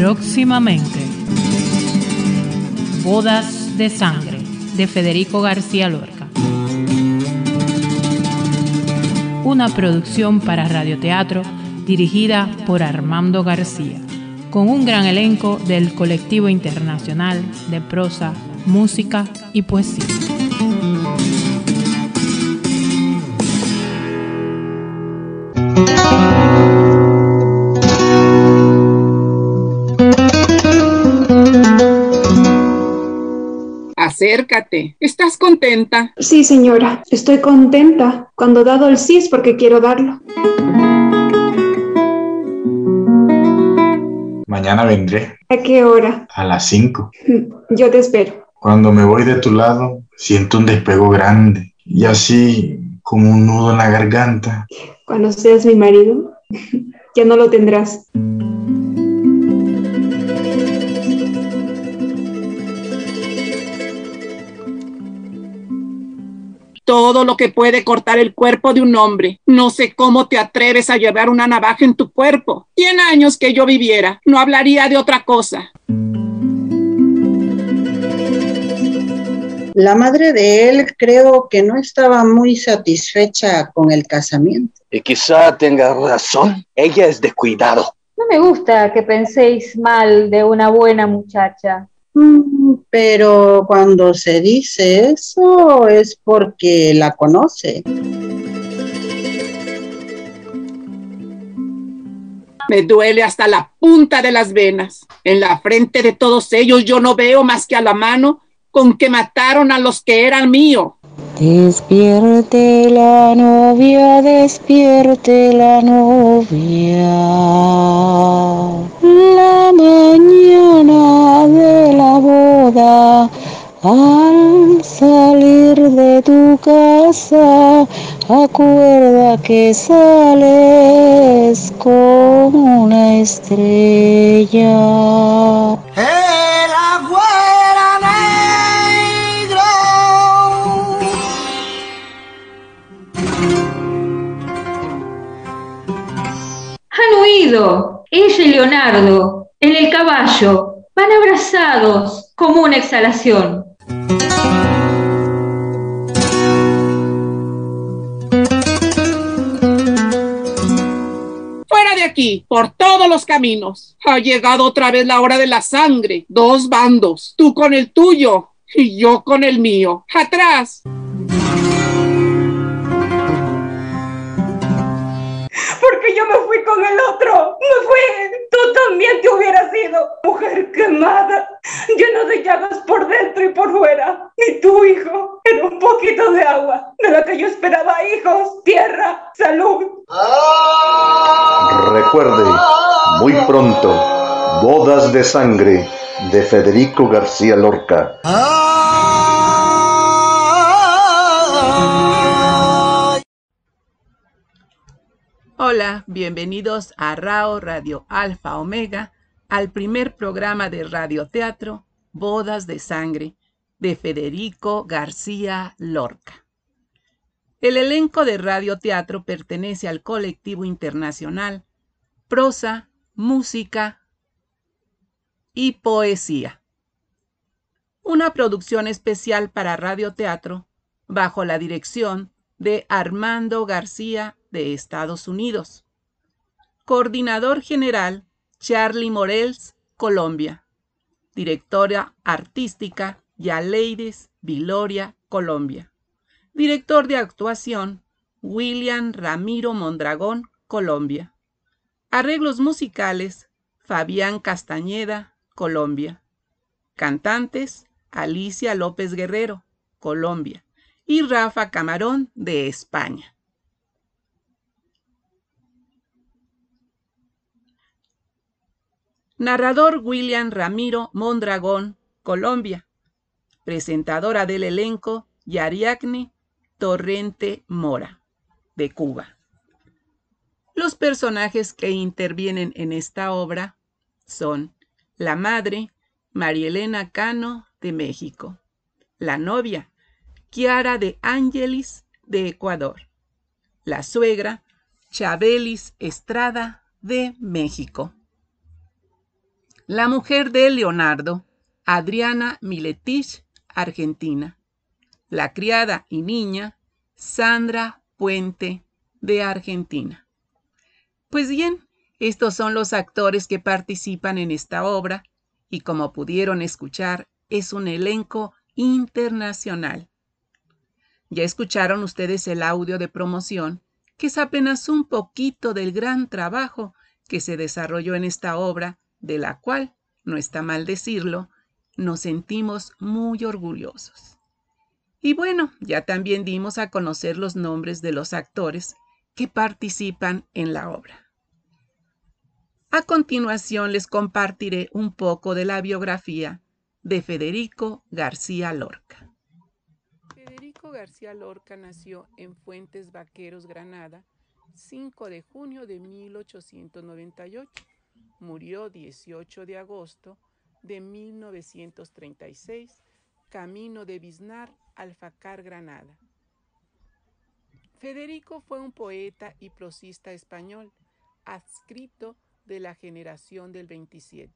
Próximamente. Bodas de Sangre de Federico García Lorca. Una producción para radioteatro dirigida por Armando García, con un gran elenco del colectivo internacional de prosa, música y poesía. Acércate. ¿Estás contenta? Sí, señora. Estoy contenta. Cuando he dado el sí es porque quiero darlo. Mañana vendré. ¿A qué hora? A las 5. Yo te espero. Cuando me voy de tu lado, siento un despego grande y así como un nudo en la garganta. Cuando seas mi marido, ya no lo tendrás. Todo lo que puede cortar el cuerpo de un hombre. No sé cómo te atreves a llevar una navaja en tu cuerpo. Cien años que yo viviera, no hablaría de otra cosa. La madre de él creo que no estaba muy satisfecha con el casamiento. Y quizá tenga razón. Ella es descuidado. No me gusta que penséis mal de una buena muchacha. Mm, pero cuando se dice eso es porque la conoce. Me duele hasta la punta de las venas. En la frente de todos ellos yo no veo más que a la mano con que mataron a los que eran míos. Despierte la novia, despierte la novia. La mañana de la boda, al salir de tu casa, acuerda que sales como una estrella. Han ella y Leonardo, en el caballo, van abrazados como una exhalación. Fuera de aquí, por todos los caminos. Ha llegado otra vez la hora de la sangre. Dos bandos, tú con el tuyo y yo con el mío. Atrás. Porque yo me fui con el otro. Me fui. Tú también te hubieras ido. Mujer quemada, llena de llagas por dentro y por fuera. Y tu hijo era un poquito de agua, de la que yo esperaba hijos, tierra, salud. Recuerde, muy pronto, Bodas de Sangre de Federico García Lorca. Hola, bienvenidos a RAO Radio Alfa Omega, al primer programa de radioteatro Bodas de Sangre de Federico García Lorca. El elenco de radioteatro pertenece al colectivo internacional Prosa, Música y Poesía. Una producción especial para radioteatro bajo la dirección de Armando García de Estados Unidos. Coordinador General Charlie Morels, Colombia. Directora Artística Yaleides Viloria, Colombia. Director de Actuación William Ramiro Mondragón, Colombia. Arreglos musicales Fabián Castañeda, Colombia. Cantantes Alicia López Guerrero, Colombia. Y Rafa Camarón, de España. Narrador William Ramiro Mondragón, Colombia. Presentadora del elenco Yariacne Torrente Mora, de Cuba. Los personajes que intervienen en esta obra son la madre, Marielena Cano, de México. La novia, Kiara de Ángelis, de Ecuador. La suegra, Chabelis Estrada, de México La mujer de Leonardo, Adriana Miletich, Argentina. La criada y niña, Sandra Puente, de Argentina. Pues bien, estos son los actores que participan en esta obra y como pudieron escuchar, es un elenco internacional. Ya escucharon ustedes el audio de promoción, que es apenas un poquito del gran trabajo que se desarrolló en esta obra, de la cual, no está mal decirlo, nos sentimos muy orgullosos. Y bueno, ya también dimos a conocer los nombres de los actores que participan en la obra. A continuación les compartiré un poco de la biografía de Federico García Lorca. García Lorca nació en Fuentes Vaqueros, Granada, 5 de junio de 1898. Murió 18 de agosto de 1936, camino de Biznar, Alfacar, Granada. Federico fue un poeta y prosista español, adscrito de la generación del 27.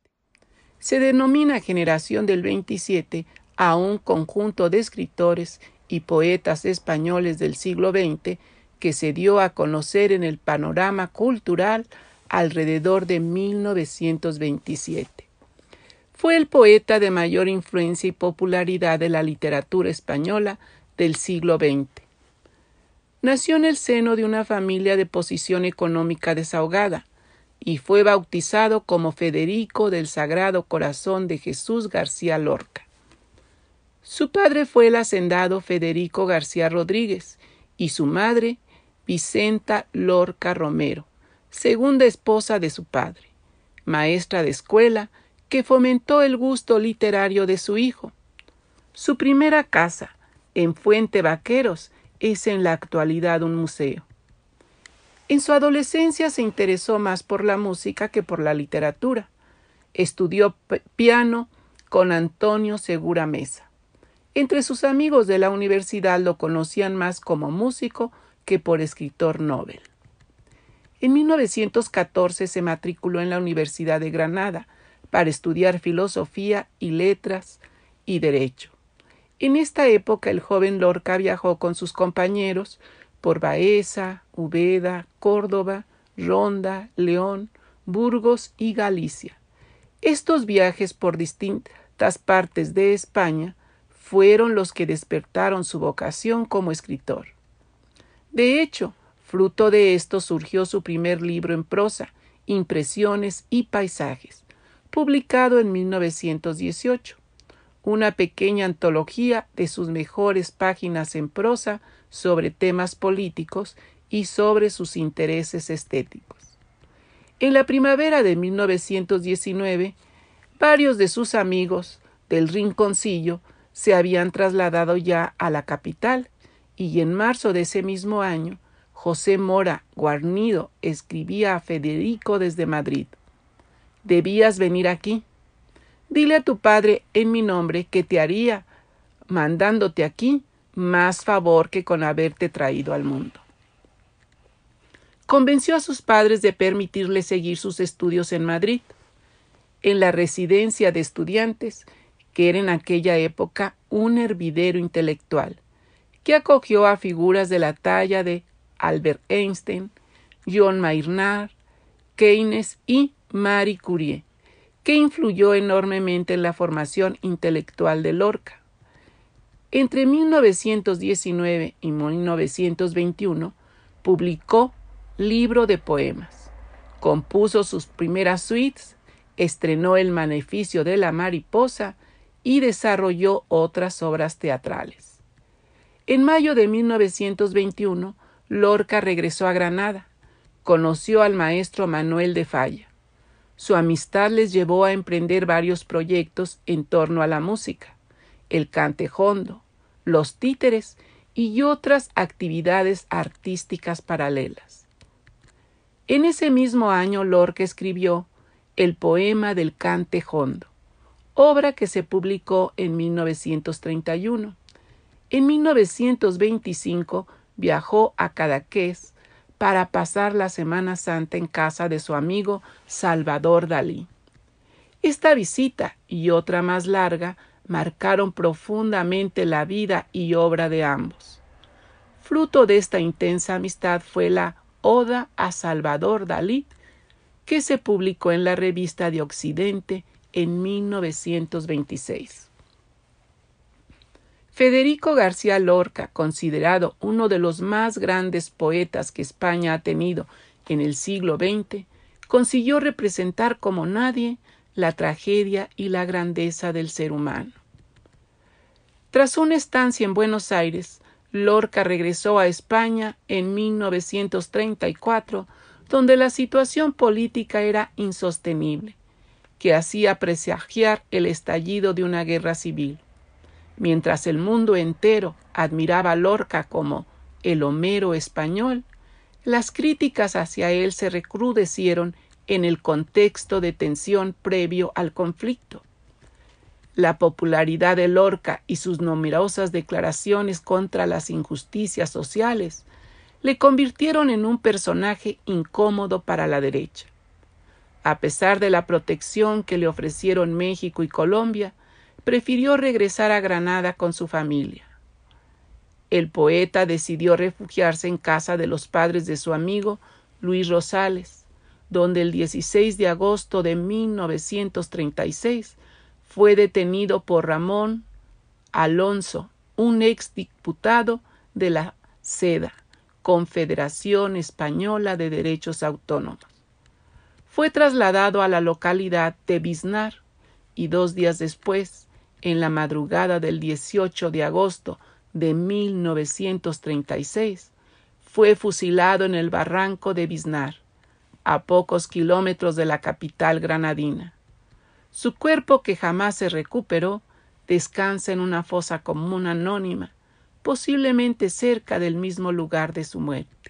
Se denomina generación del 27 a un conjunto de escritores y poetas españoles del siglo XX que se dio a conocer en el panorama cultural alrededor de 1927. Fue el poeta de mayor influencia y popularidad de la literatura española del siglo XX. Nació en el seno de una familia de posición económica desahogada, y fue bautizado como Federico del Sagrado Corazón de Jesús García Lorca. Su padre fue el hacendado Federico García Rodríguez y su madre Vicenta Lorca Romero, segunda esposa de su padre, maestra de escuela que fomentó el gusto literario de su hijo. Su primera casa, en Fuente Vaqueros, es en la actualidad un museo. En su adolescencia se interesó más por la música que por la literatura. Estudió piano con Antonio Segura Mesa. Entre sus amigos de la universidad lo conocían más como músico que por escritor Nobel. En 1914 se matriculó en la Universidad de Granada para estudiar filosofía y letras y derecho. En esta época el joven Lorca viajó con sus compañeros por Baeza, Ubeda, Córdoba, Ronda, León, Burgos y Galicia. Estos viajes por distintas partes de España fueron los que despertaron su vocación como escritor. De hecho, fruto de esto surgió su primer libro en prosa, Impresiones y Paisajes, publicado en 1918, una pequeña antología de sus mejores páginas en prosa sobre temas políticos y sobre sus intereses estéticos. En la primavera de 1919, varios de sus amigos del Rinconcillo se habían trasladado ya a la capital y en marzo de ese mismo año José Mora Guarnido escribía a Federico desde Madrid Debías venir aquí. Dile a tu padre en mi nombre que te haría, mandándote aquí, más favor que con haberte traído al mundo. Convenció a sus padres de permitirle seguir sus estudios en Madrid, en la residencia de estudiantes, que era en aquella época un hervidero intelectual, que acogió a figuras de la talla de Albert Einstein, John Maynard, Keynes y Marie Curie, que influyó enormemente en la formación intelectual de Lorca. Entre 1919 y 1921 publicó Libro de Poemas, compuso sus primeras suites, estrenó El Maleficio de la Mariposa y desarrolló otras obras teatrales. En mayo de 1921, Lorca regresó a Granada, conoció al maestro Manuel de Falla. Su amistad les llevó a emprender varios proyectos en torno a la música, el cantejondo, los títeres y otras actividades artísticas paralelas. En ese mismo año Lorca escribió El poema del cante hondo, obra que se publicó en 1931. En 1925 viajó a Cadaqués para pasar la Semana Santa en casa de su amigo Salvador Dalí. Esta visita y otra más larga marcaron profundamente la vida y obra de ambos. Fruto de esta intensa amistad fue la Oda a Salvador Dalí, que se publicó en la revista de Occidente en 1926. Federico García Lorca, considerado uno de los más grandes poetas que España ha tenido en el siglo XX, consiguió representar como nadie la tragedia y la grandeza del ser humano. Tras una estancia en Buenos Aires, Lorca regresó a España en 1934, donde la situación política era insostenible, que hacía presagiar el estallido de una guerra civil. Mientras el mundo entero admiraba a Lorca como el Homero español, las críticas hacia él se recrudecieron en el contexto de tensión previo al conflicto. La popularidad de Lorca y sus numerosas declaraciones contra las injusticias sociales le convirtieron en un personaje incómodo para la derecha. A pesar de la protección que le ofrecieron México y Colombia, prefirió regresar a Granada con su familia. El poeta decidió refugiarse en casa de los padres de su amigo Luis Rosales, donde el 16 de agosto de 1936 fue detenido por Ramón Alonso, un exdiputado de la SEDA, Confederación Española de Derechos Autónomos. Fue trasladado a la localidad de Biznar y dos días después, en la madrugada del 18 de agosto de 1936, fue fusilado en el barranco de Biznar, a pocos kilómetros de la capital granadina. Su cuerpo, que jamás se recuperó, descansa en una fosa común anónima, posiblemente cerca del mismo lugar de su muerte.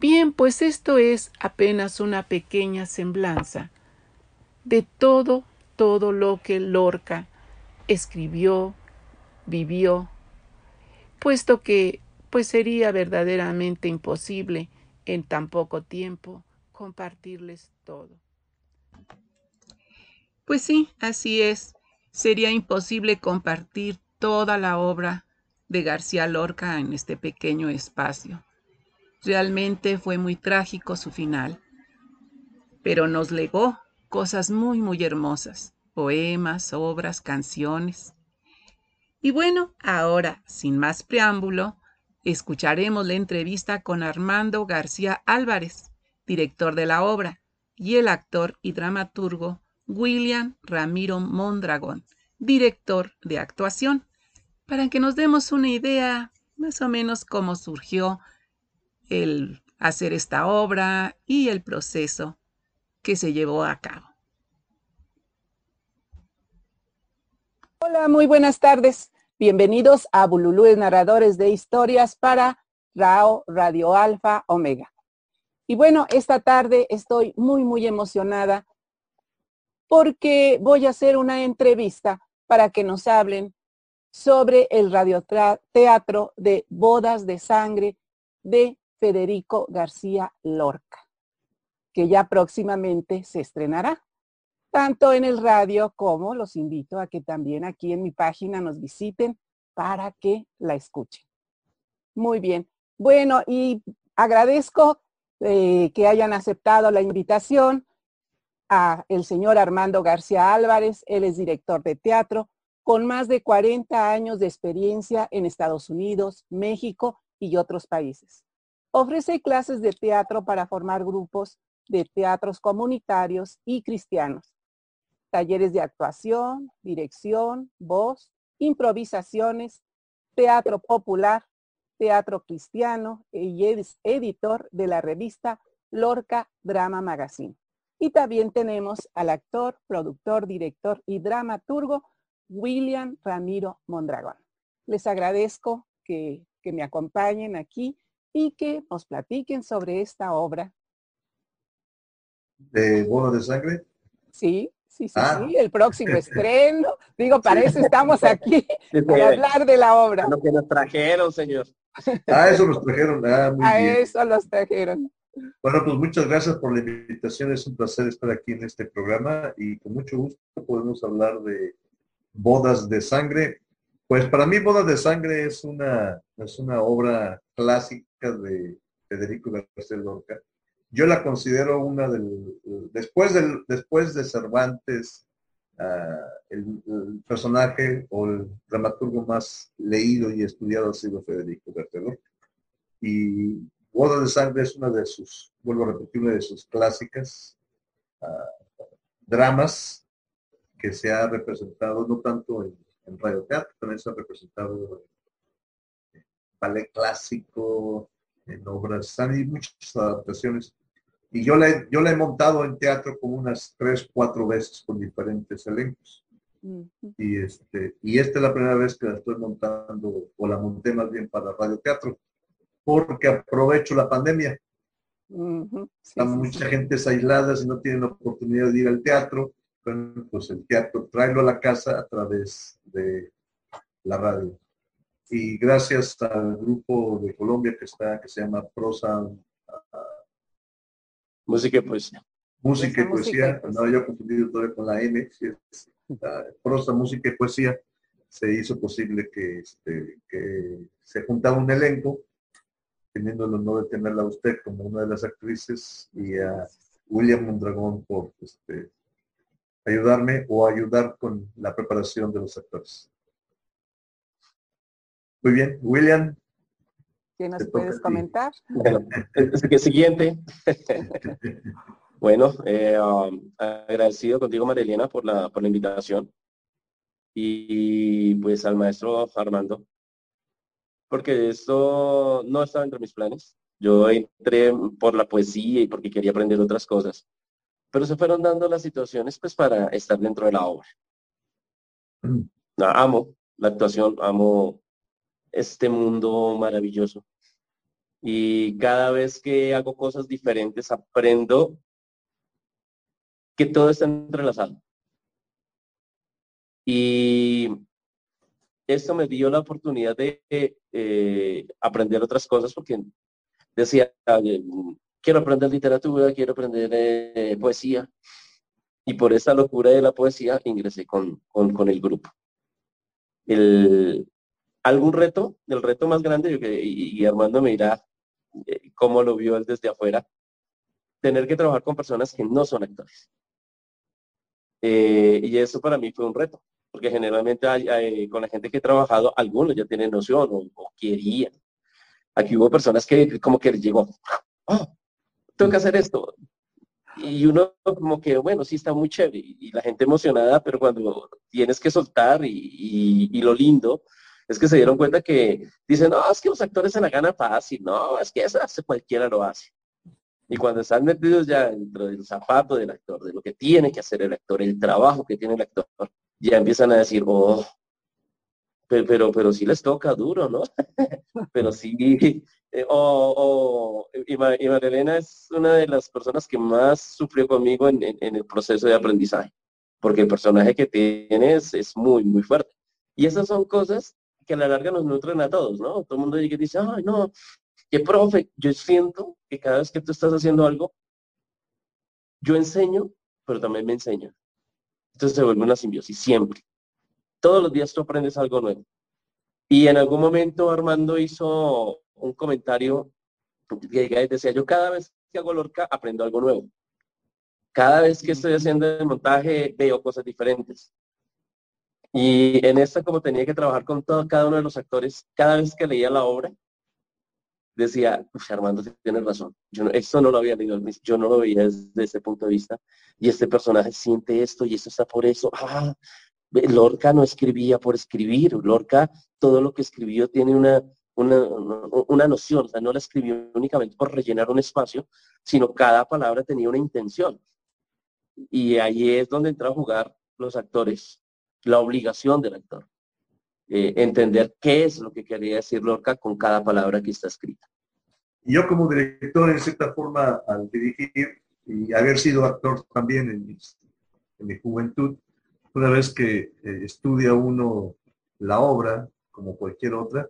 Bien, pues esto es apenas una pequeña semblanza de todo, todo lo que Lorca escribió, vivió, puesto que pues sería verdaderamente imposible en tan poco tiempo compartirles todo. Pues sí, así es. Sería imposible compartir toda la obra de García Lorca en este pequeño espacio. Realmente fue muy trágico su final, pero nos legó cosas muy, muy hermosas, poemas, obras, canciones. Y bueno, ahora, sin más preámbulo, escucharemos la entrevista con Armando García Álvarez, director de la obra, y el actor y dramaturgo William Ramiro Mondragón, director de actuación, para que nos demos una idea más o menos cómo surgió el hacer esta obra y el proceso que se llevó a cabo. Hola, muy buenas tardes. Bienvenidos a Bululúes Narradores de Historias para RAO Radio Alfa Omega. Y bueno, esta tarde estoy muy, muy emocionada porque voy a hacer una entrevista para que nos hablen sobre el radioteatro de Bodas de Sangre de Federico García Lorca, que ya próximamente se estrenará, tanto en el radio como los invito a que también aquí en mi página nos visiten para que la escuchen. Muy bien. Bueno, y agradezco eh, que hayan aceptado la invitación a el señor Armando García Álvarez, él es director de teatro, con más de 40 años de experiencia en Estados Unidos, México y otros países. Ofrece clases de teatro para formar grupos de teatros comunitarios y cristianos, talleres de actuación, dirección, voz, improvisaciones, teatro popular, teatro cristiano y es editor de la revista Lorca Drama Magazine. Y también tenemos al actor, productor, director y dramaturgo William Ramiro Mondragón. Les agradezco que, me acompañen aquí y que nos platiquen sobre esta obra. ¿De Bono de Sangre? Sí, sí, sí, ah. sí, el próximo estreno. Digo, para eso estamos aquí, para hablar de la obra. Lo que nos trajeron, señor. Ah, eso nos trajeron. Ah, A eso los trajeron. Bueno, pues muchas gracias por la invitación. Es un placer estar aquí en este programa y con mucho gusto podemos hablar de bodas de sangre. Pues para mí Bodas de Sangre es una, es una obra clásica de Federico García Lorca. Yo la considero una del, después, después de Cervantes, ah, el, personaje o el dramaturgo más leído y estudiado ha sido Federico García Lorca. Y Bodas de Sangre es una de sus, vuelvo a repetir, una de sus clásicas ah, dramas que se ha representado no tanto en en radioteatro, también se ha representado en ballet clásico, en obras, hay muchas adaptaciones. Y yo la, he, yo la he montado en teatro como unas tres, cuatro veces con diferentes elencos. Y, este, y esta es la primera vez que la estoy montando, o la monté más bien para radioteatro, porque aprovecho la pandemia. Están mucha gente aislada y no tienen la oportunidad de ir al teatro pues el teatro, tráelo a la casa a través de la radio. Y gracias al grupo de Colombia que está, que se llama Prosa. música y poesía. Música y poesía, no yo confundido todavía con la M, prosa, música y poesía, se hizo posible que, este, que se juntara un elenco, teniendo el honor de tenerla a usted como una de las actrices y a William Mondragón por este, ayudarme o ayudar con la preparación de los actores. Muy bien, William. ¿Qué nos puedes comentar? Bueno, el siguiente. bueno, eh, um, agradecido contigo, Marilena, por la, por la invitación. Y pues al maestro Armando, porque esto no estaba entre mis planes. Yo entré por la poesía y porque quería aprender otras cosas pero se fueron dando las situaciones pues para estar dentro de la obra. Mm. Amo la actuación, amo este mundo maravilloso. Y cada vez que hago cosas diferentes, aprendo que todo está entrelazado. Y esto me dio la oportunidad de eh, aprender otras cosas porque decía, quiero aprender literatura, quiero aprender eh, poesía. Y por esa locura de la poesía ingresé con, con, el grupo. El, ¿Algún reto? El reto más grande, y, Armando me dirá eh, cómo lo vio él desde afuera, tener que trabajar con personas que no son actores. Eh, y eso para mí fue un reto, porque generalmente con la gente que he trabajado, algunos ya tienen noción o, o querían. Aquí hubo personas que como que llegó, oh, tengo que hacer esto. Y uno como que, bueno, sí está muy chévere y la gente emocionada, pero cuando tienes que soltar y, y, lo lindo es que se dieron cuenta que dicen, no, es que los actores se la gana fácil, no, es que eso hace cualquiera lo hace. Y cuando están metidos ya dentro del zapato del actor, de lo que tiene que hacer el actor, el trabajo que tiene el actor, ya empiezan a decir, oh, pero, pero, pero sí les toca duro, ¿no? pero sí, eh, o, y, Marilena es una de las personas que más sufrió conmigo en, el proceso de aprendizaje, porque el personaje que tienes es muy, muy fuerte. Y esas son cosas que a la larga nos nutren a todos, ¿no? Todo el mundo dice, ay, no, qué profe, yo siento que cada vez que tú estás haciendo algo, yo enseño, pero también me enseña. Entonces se vuelve una simbiosis, siempre. Todos los días tú aprendes algo nuevo. Y en algún momento Armando hizo un comentario que decía, yo cada vez que hago Lorca aprendo algo nuevo. Cada vez que estoy haciendo el montaje veo cosas diferentes. Y en esta, como tenía que trabajar con todo, cada uno de los actores, cada vez que leía la obra, decía, Armando tiene razón. Yo no, esto no lo había leído, yo no lo veía desde ese punto de vista. Y este personaje siente esto y esto está por eso. Ah, Lorca no escribía por escribir. Lorca, todo lo que escribió tiene una, una, noción, o sea, no la escribió únicamente por rellenar un espacio, sino cada palabra tenía una intención. Y ahí es donde entra a jugar los actores, la obligación del actor. Eh, entender qué es lo que quería decir Lorca con cada palabra que está escrita. Yo como director, en cierta forma, al dirigir y haber sido actor también en mi juventud, una vez que eh, estudia uno la obra, como cualquier otra,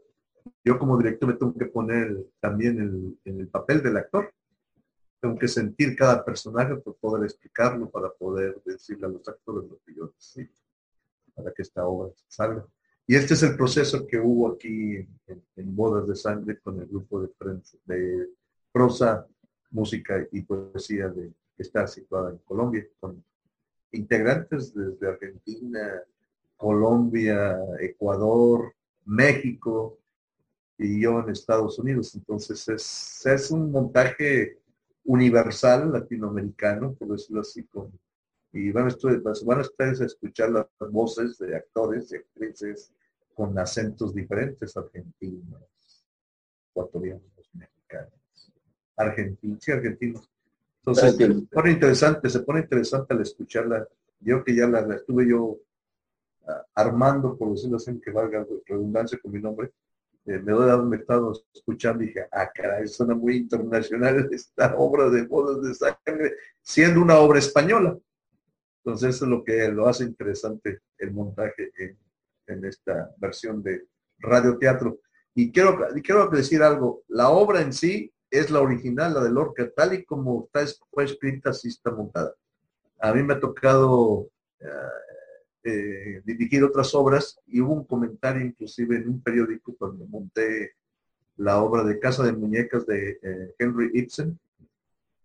yo como director me tengo que poner también en el papel del actor. tengo que sentir cada personaje para poder explicarlo, para poder decirle a los actores lo que yo necesito, para que esta obra salga. Y este es el proceso que hubo aquí en, en Bodas de Sangre con el grupo de, de prosa, música y poesía de, que está situada en Colombia, integrantes desde Argentina, Colombia, Ecuador, México y yo en Estados Unidos. Entonces es, es un montaje universal latinoamericano, por decirlo así, con, y van a, van a ustedes a escuchar las voces de actores y actrices con acentos diferentes, argentinos, ecuatorianos, mexicanos, argentinos, sí, argentinos. Entonces, se pone interesante, se pone interesante al escucharla. Yo que ya la, estuve yo ah, armando, por decirlo así, que valga redundancia con mi nombre, eh, me doy haberme estado escuchando y dije, ah, caray, suena muy internacional esta obra de bodas de sangre, siendo una obra española. Entonces, eso es lo que lo hace interesante el montaje en, en esta versión de radioteatro. Y quiero, quiero decir algo, la obra en sí es la original, la de Lorca, tal y como está, fue escrita, así está montada. A mí me ha tocado eh, eh, dirigir otras obras y hubo un comentario inclusive en un periódico cuando monté la obra de Casa de Muñecas de eh, Henry Ibsen.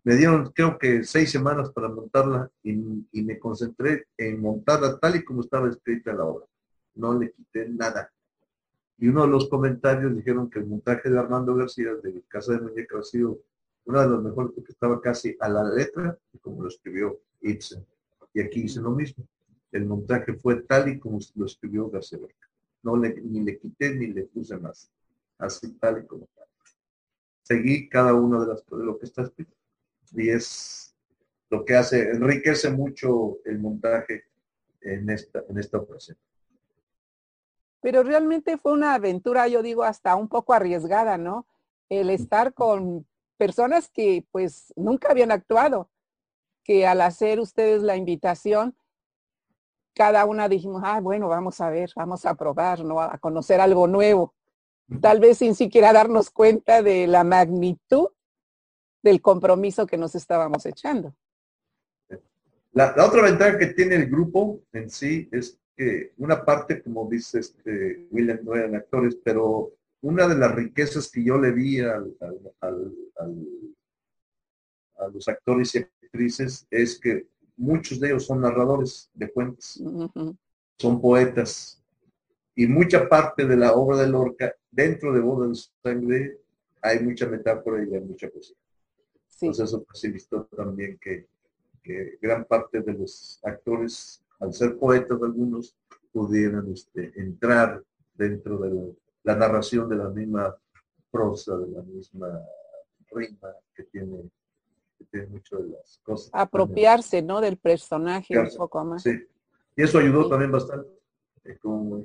Me dieron creo que seis semanas para montarla y, y me concentré en montarla tal y como estaba escrita la obra no le quité nada. Y uno de los comentarios dijeron que el montaje de Armando García de Casa de Muñeca ha sido uno de los mejores porque estaba casi a la letra, como lo escribió Ibsen. Y aquí hice lo mismo. El montaje fue tal y como lo escribió García No le, ni le quité ni le puse más. Así tal y como tal. Seguí cada uno de, las, de lo que está escrito. Y es lo que hace, enriquece mucho el montaje en esta, en esta ocasión pero realmente fue una aventura, yo digo, hasta un poco arriesgada, ¿no? El estar con personas que pues nunca habían actuado, que al hacer ustedes la invitación, cada una dijimos, ah, bueno, vamos a ver, vamos a probar, ¿no? A conocer algo nuevo. Tal vez sin siquiera darnos cuenta de la magnitud del compromiso que nos estábamos echando. La, la otra ventaja que tiene el grupo en sí es que una parte, como dice este William, no eran actores, pero una de las riquezas que yo le vi al, a los actores y actrices es que muchos de ellos son narradores de cuentos, son poetas, y mucha parte de la obra de Lorca, dentro de Boda de Sangre, hay mucha metáfora y hay mucha poesía. Entonces eso facilitó también que, que gran parte de los actores al ser poetas algunos, pudieran este, entrar dentro de la, narración de la misma prosa, de la misma rima que tiene, que tiene mucho de las cosas. Apropiarse, ¿no? Del personaje un poco más. Sí, y eso ayudó también bastante. Eh, como,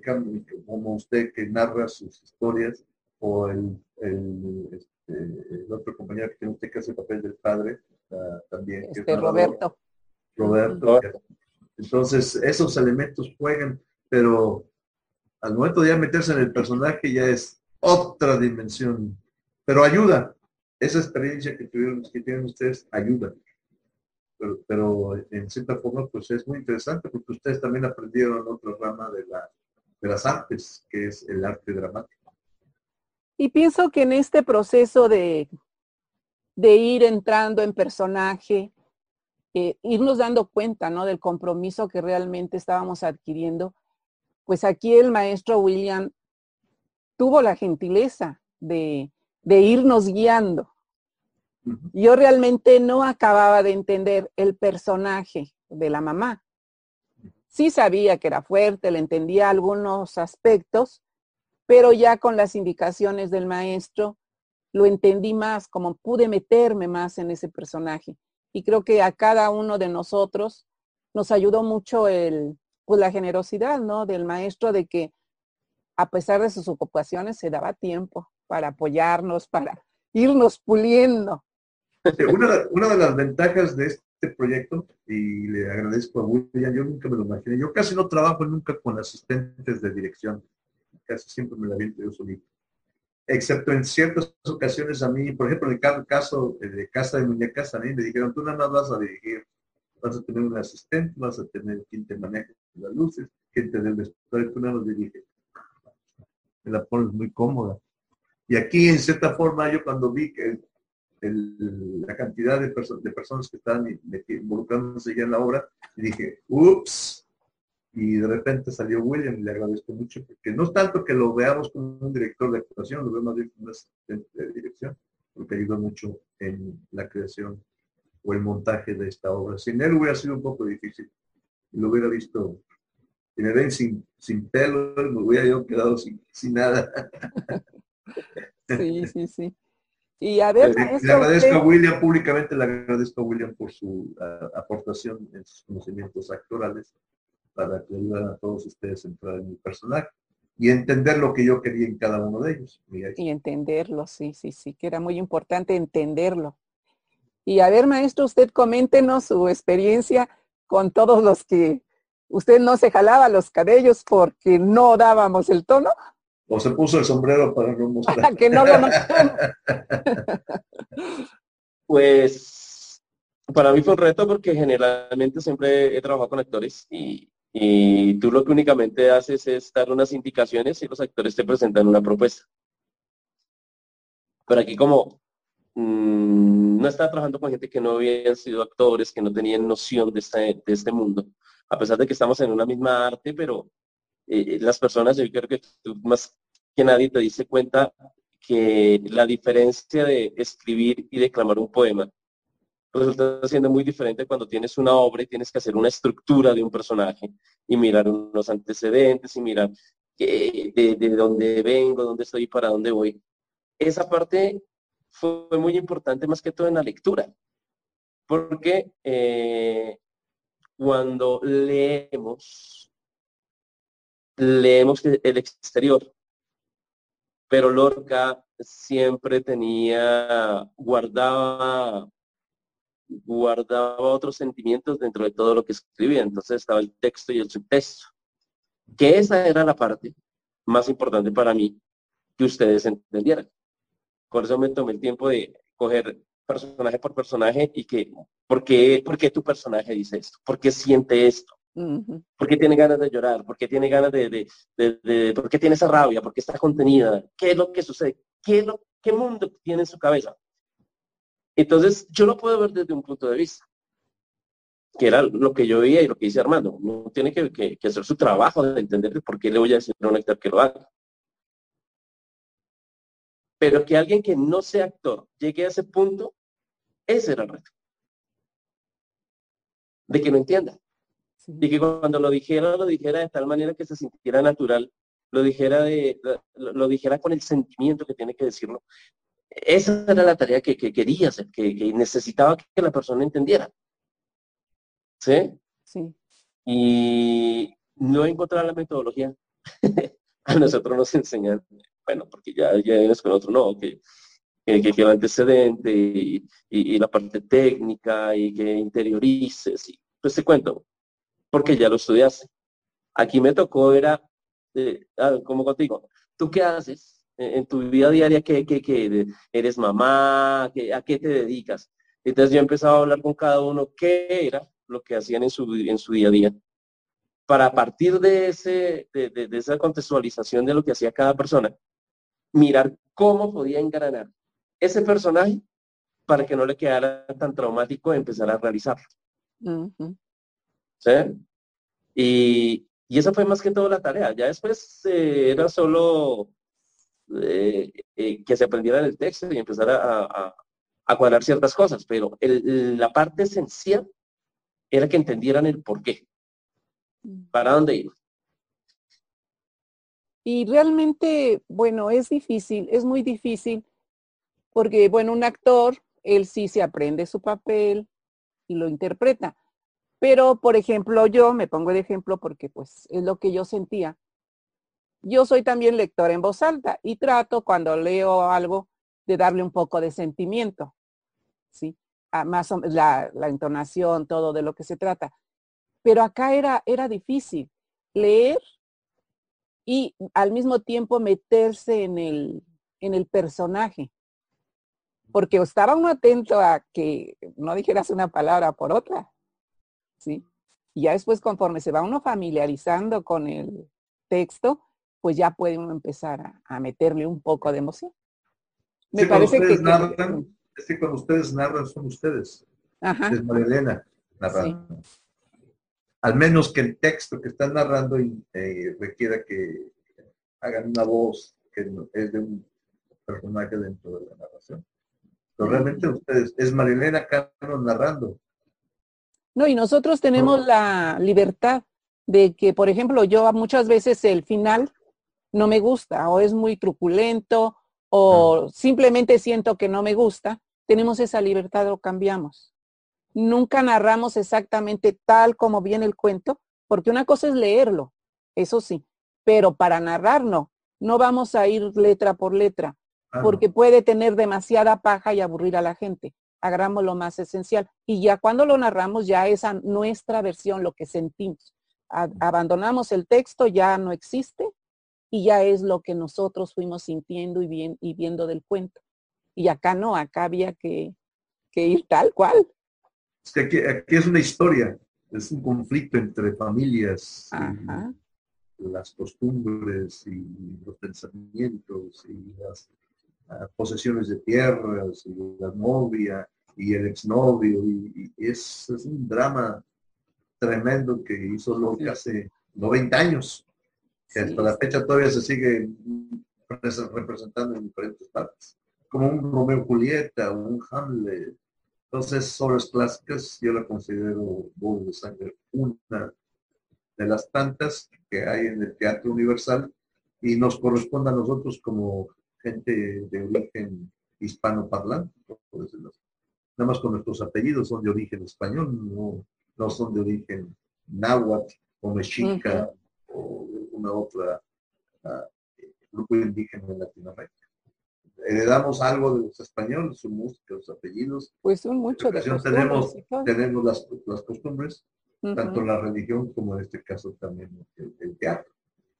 como usted que narra sus historias, o el, el, este, el otro compañero que tiene usted que hace el papel del padre, uh, también. Este, Roberto. Roberto, entonces, esos elementos juegan, pero al momento de ya meterse en el personaje ya es otra dimensión. Pero ayuda. Esa experiencia que tuvieron, que tienen ustedes, ayuda. Pero, en cierta forma, pues es muy interesante porque ustedes también aprendieron otra rama de, la, de las artes, que es el arte dramático. Y pienso que en este proceso de, de ir entrando en personaje, eh, irnos dando cuenta, ¿no? Del compromiso que realmente estábamos adquiriendo. Pues aquí el maestro William tuvo la gentileza de, de irnos guiando. Yo realmente no acababa de entender el personaje de la mamá. Sí sabía que era fuerte, le entendía algunos aspectos, pero ya con las indicaciones del maestro lo entendí más, como pude meterme más en ese personaje y creo que a cada uno de nosotros nos ayudó mucho el, pues la generosidad, ¿no? Del maestro de que a pesar de sus ocupaciones se daba tiempo para apoyarnos, para irnos puliendo. Una, una de las ventajas de este proyecto, y le agradezco a William, yo nunca me lo imaginé, yo casi no trabajo nunca con asistentes de dirección, casi siempre me la viento yo solito. Excepto en ciertas ocasiones a mí, por ejemplo, en el caso de Casa de Muñecas, a mí me dijeron, tú nada más vas a dirigir, vas a tener un asistente, vas a tener quien te maneje las luces, quien te dé el vestuario, tú nada más diriges. Me la pones muy cómoda. Y aquí, en cierta forma, yo cuando vi que la cantidad de, personas que están involucrándose ya en la obra, dije, ups, y de repente salió William y le agradezco mucho, porque no es tanto que lo veamos como un director de actuación, lo vemos como un asistente de dirección, porque ayudó mucho en la creación o el montaje de esta obra. Sin él hubiera sido un poco difícil. Lo hubiera visto, si me ven sin, sin pelo, me hubiera yo quedado sin, sin nada. Sí, sí, sí. Y a ver, le, agradezco a William públicamente, le agradezco a William por su aportación en sus conocimientos actorales para que ayuden a todos ustedes a entrar en mi personaje y entender lo que yo quería en cada uno de ellos. Y entenderlo, sí, sí, sí, que era muy importante entenderlo. Y a ver, maestro, usted coméntenos su experiencia con todos los que usted no se jalaba los cabellos porque no dábamos el tono. O se puso el sombrero para no mostrar. que no lo Pues para mí fue un reto porque generalmente siempre he trabajado con actores y, y tú lo que únicamente haces es dar unas indicaciones y los actores te presentan una propuesta. Pero aquí como mmm, no estaba trabajando con gente que no habían sido actores, que no tenían noción de este, de este mundo, a pesar de que estamos en una misma arte, pero eh, las personas, yo creo que tú más que nadie te dice cuenta que la diferencia de escribir y declamar un poema resulta siendo muy diferente cuando tienes una obra y tienes que hacer una estructura de un personaje y mirar unos antecedentes y mirar de, de, dónde vengo, dónde estoy y para dónde voy. Esa parte fue muy importante más que todo en la lectura, porque eh, cuando leemos, leemos el exterior, pero Lorca siempre tenía, guardaba, guardaba otros sentimientos dentro de todo lo que escribía. Entonces estaba el texto y el subtexto. Que esa era la parte más importante para mí que ustedes entendieran. Por eso me tomé el tiempo de coger personaje por personaje y que, ¿por qué, por qué tu personaje dice esto? ¿Por qué siente esto? ¿Por qué tiene ganas de llorar? ¿Por qué tiene ganas de, de, de, por qué tiene esa rabia? ¿Por qué está contenida? ¿Qué es lo que sucede? ¿Qué, lo, ¿Qué mundo tiene en su cabeza? Entonces, yo lo puedo ver desde un punto de vista, que era lo que yo veía y lo que dice Armando. No tiene que, que, que hacer su trabajo de entender por qué le voy a decir a un actor que lo haga. Pero que alguien que no sea actor llegue a ese punto, ese era el reto. De que no entienda. Y que cuando lo dijera, lo dijera de tal manera que se sintiera natural, lo dijera, de, lo, dijera con el sentimiento que tiene que decirlo. Esa era la tarea que, quería hacer, que, necesitaba que la persona entendiera. ¿Sí? Sí. Y no encontrar la metodología. a nosotros nos enseñan, bueno, porque ya, ya es con otro, no, que, que, que, el antecedente y, y, la parte técnica y que interiorices. Y, pues te cuento, porque ya lo estudiaste. Aquí me tocó, era, eh, ah, como contigo, ¿tú qué haces en, tu vida diaria? ¿Qué, qué, qué eres mamá? ¿A qué te dedicas? Entonces yo empezaba a hablar con cada uno qué era lo que hacían en su, en su día a día. Para partir de, ese, de, de, de esa contextualización de lo que hacía cada persona, mirar cómo podía engranar ese personaje para que no le quedara tan traumático empezar a realizarlo. ¿Sí? Y, y, esa fue más que todo la tarea. Ya después eh, era solo eh, eh, que se aprendiera el texto y empezar a, a, a cuadrar ciertas cosas, pero el, la parte esencial era que entendieran el por qué, mm. para dónde ir. Y realmente, bueno, es difícil, es muy difícil, porque, bueno, un actor, él sí se aprende su papel y lo interpreta, pero, por ejemplo, yo me pongo de ejemplo porque pues es lo que yo sentía. Yo soy también lectora en voz alta y trato cuando leo algo de darle un poco de sentimiento, ¿sí? A más la, la entonación, todo de lo que se trata. Pero acá era, era difícil leer y al mismo tiempo meterse en el, en el personaje. Porque estaba uno atento a que no dijeras una palabra por otra. ¿Sí? Y ya después, conforme se va uno familiarizando con el texto, pues ya puede uno empezar a, a meterle un poco de emoción. Me Sí, cuando parece que, es que cuando ustedes narran son ustedes. Ajá. Es María Elena narrando. Al menos que el texto que están narrando eh, requiera que hagan una voz que es de un personaje dentro de la narración. Pero realmente ustedes, es María Elena Cano narrando. No, y nosotros tenemos la libertad de que, por ejemplo, yo muchas veces el final no me gusta o es muy truculento o simplemente siento que no me gusta, tenemos esa libertad, lo cambiamos. Nunca narramos exactamente tal como viene el cuento, porque una cosa es leerlo, eso sí, pero para narrar no, no vamos a ir letra por letra, Ah, porque puede tener demasiada paja y aburrir a la gente. Agarramos lo más esencial. Y ya cuando lo narramos, ya es a nuestra versión, lo que sentimos. A- abandonamos el texto, ya no existe y ya es lo que nosotros fuimos sintiendo y, bien, y viendo del cuento. Y acá no, acá había que, que ir tal cual. Es que aquí, aquí es una historia, es un conflicto entre familias, las costumbres y los pensamientos y las ah, posesiones de tierras y la novia y el exnovio y, y es, es un drama tremendo que hizo Lorca hace 90 años, que hasta la fecha todavía se sigue repres- representando en diferentes partes, como un Romeo Julieta, un Hamlet. Entonces, obras clásicas, yo la considero de Sangre una de las tantas que hay en el Teatro Universal y nos corresponde a nosotros como gente de origen hispanoparlante, por decirlo así. nada más con nuestros apellidos son de origen español, no, no son de origen náhuatl o mexica o de una otra ah, grupo indígena en Latinoamérica. Heredamos algo de los españoles, su música, los apellidos. Pues son de costumbres tenemos, tenemos las, las costumbres, tanto la religión como en este caso también el, el teatro.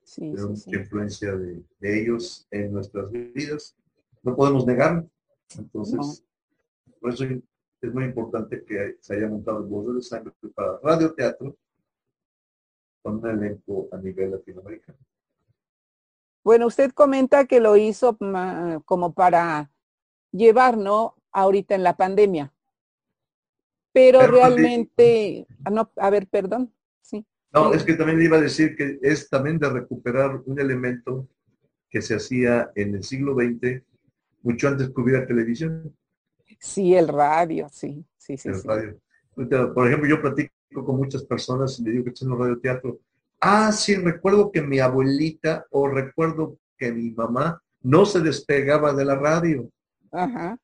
Sí, sí, mucha influencia de, de ellos en nuestras vidas. No podemos negar. Entonces, por eso es muy importante que se haya montado el Voz de Sangre para radioteatro con un elenco a nivel latinoamericano. Bueno, usted comenta que lo hizo ma- como para llevar, ¿no? Ahorita en la pandemia. Pero Pero, realmente, ah, no, a ver, perdón. Sí. No, es que también iba a decir que es también de recuperar un elemento que se hacía en el siglo XX, mucho antes que hubiera televisión. Sí, el radio, sí, sí, sí. el sí. radio. Por ejemplo, yo platico con muchas personas y le digo que estoy en el radioteatro. Ah, sí, recuerdo que mi abuelita o recuerdo que mi mamá no se despegaba de la radio. Ajá.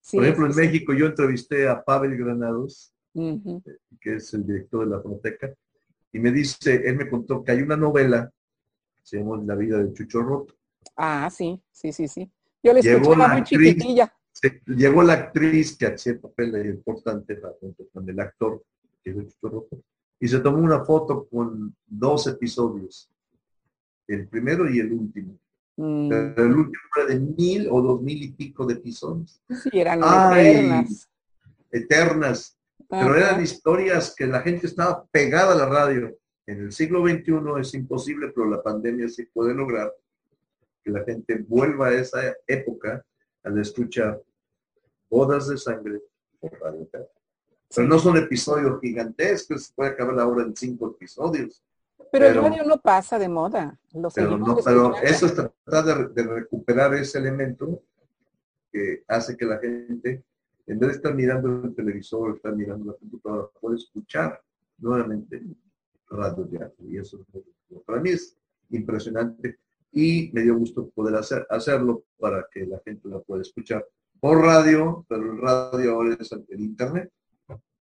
Sí, Por ejemplo, en sí. México yo entrevisté a Pavel Granados, Ujú. que es el director de la Fonoteca, y me dice, él me contó que hay una novela, se llama La vida de Chucho Roto. Ah, sí, sí, sí, sí. Yo le Llegó escuchaba la muy actriz. chiquitilla. Se- llegó la actriz que hacía el papel importante junto con el actor, y se tomó una foto con dos episodios, el primero y el último. Mm, el último era de mil o dos mil y pico de episodios. sí, eran Ay, eternas. Eternas. Pero eran historias que la gente estaba pegada a la radio. En el siglo XXI es imposible, pero la pandemia sí puede lograr que la gente vuelva a esa época al escuchar bodas de sangre por radio Pero no son episodios gigantescos, se puede acabar la hora en cinco episodios. Pero, el radio no pasa de moda. Pero, no, pero eso es tratar de, de recuperar ese elemento que hace que la gente, en vez de estar mirando el televisor, estar mirando la computadora, puede escuchar nuevamente radio teatro. Y eso para mí es impresionante y me dio gusto poder hacer, hacerlo para que la gente la pueda escuchar por radio, pero el radio ahora es el internet.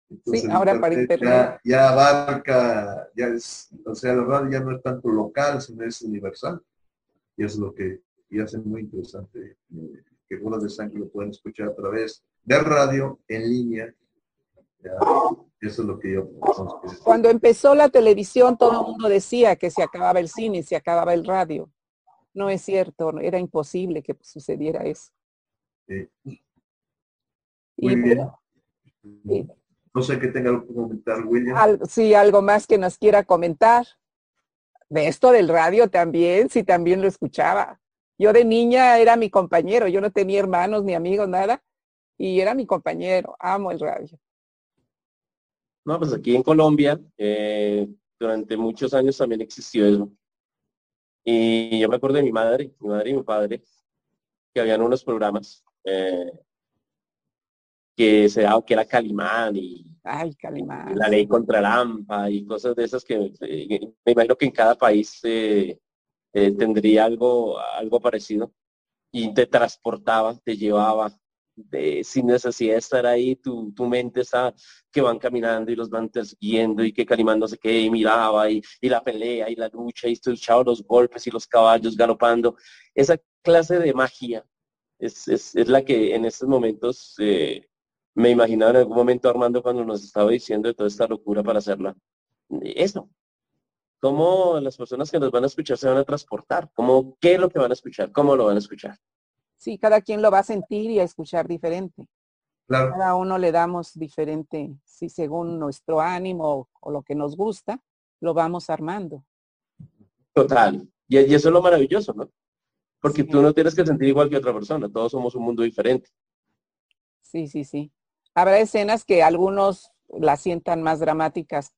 Entonces, Sí, ahora para internet. ya abarca, ya es, o sea, la radio ya no es tanto local, sino es universal. Y es lo que y hace muy interesante eh, que Bolas de Sangre lo pueden escuchar a través de radio, en línea. Ya, eso es lo que yo. Cuando empezó la televisión, todo el mundo decía que se acababa el cine, se acababa el radio. no es cierto, no- era imposible que sucediera eso. Sí. Y Muy bien. bueno, No sé qué tenga algo que comentar, William. al- sí, algo más que nos quiera comentar. De esto del radio también, sí, también lo escuchaba. Yo de niña era mi compañero, yo no tenía hermanos ni amigos, nada, y era mi compañero, amo el radio. No, pues aquí en Colombia, eh, durante muchos años también existió eso. Y yo me acuerdo de mi madre, mi madre y mi padre, que habían unos programas eh, que se daba, que era Calimán y Ay, Calimán. la ley contra el AMPA y cosas de esas que eh, me imagino que en cada país eh, eh, tendría algo, algo parecido. Y te transportaba, te llevaba, de- sin necesidad de estar ahí, tu, tu mente está que van caminando y los van persiguiendo y que Calimán no sé qué, y miraba y, y la pelea y la lucha y escuchaba los golpes y los caballos galopando. Esa clase de magia es, es, es la que en estos momentos eh, me imaginaba en algún momento Armando cuando nos estaba diciendo de toda esta locura para hacerla. Eso. ¿Cómo las personas que nos van a escuchar se van a transportar? ¿Cómo, ¿Qué es lo que van a escuchar? ¿Cómo lo van a escuchar? Sí, cada quien lo va a sentir y a escuchar diferente. Claro. Cada uno le damos diferente, sí, según nuestro ánimo o, o lo que nos gusta, lo vamos armando. Total. Y, y eso es lo maravilloso, ¿no? Porque tú no tienes que sentir igual que otra persona. Todos somos un mundo diferente. Sí, sí, sí. Habrá escenas que algunos las sientan más dramáticas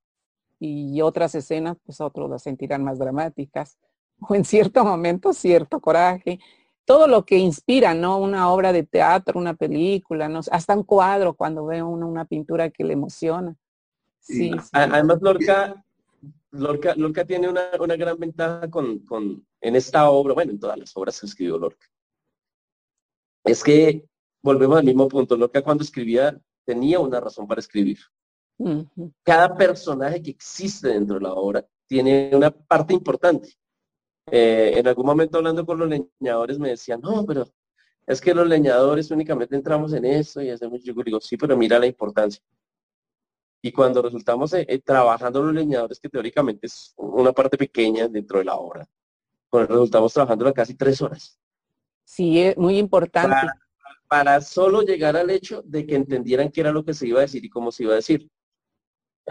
y otras escenas, pues otros las sentirán más dramáticas. O en cierto momento, cierto coraje. Todo lo que inspira, ¿no? Una obra de teatro, una película, ¿no? Hasta un cuadro cuando ve uno una pintura que le emociona. Sí, sí. Además, Lorca, Lorca, Lorca tiene una, una gran ventaja con, con, en esta obra, bueno, en todas las obras que escribió Lorca. Es que volvemos al mismo punto. Lorca cuando escribía tenía una razón para escribir. Cada personaje que existe dentro de la obra tiene una parte importante. Eh, en algún momento hablando con los leñadores me decían, no, pero es que los leñadores únicamente entramos en eso y hacemos, yo digo, sí, pero mira la importancia. Y cuando resultamos eh, eh, trabajando los leñadores, que teóricamente es una parte pequeña dentro de la obra, con resultamos trabajando casi tres horas. Sí, es muy importante. Para, para solo llegar al hecho de que entendieran qué era lo que se iba a decir y cómo se iba a decir.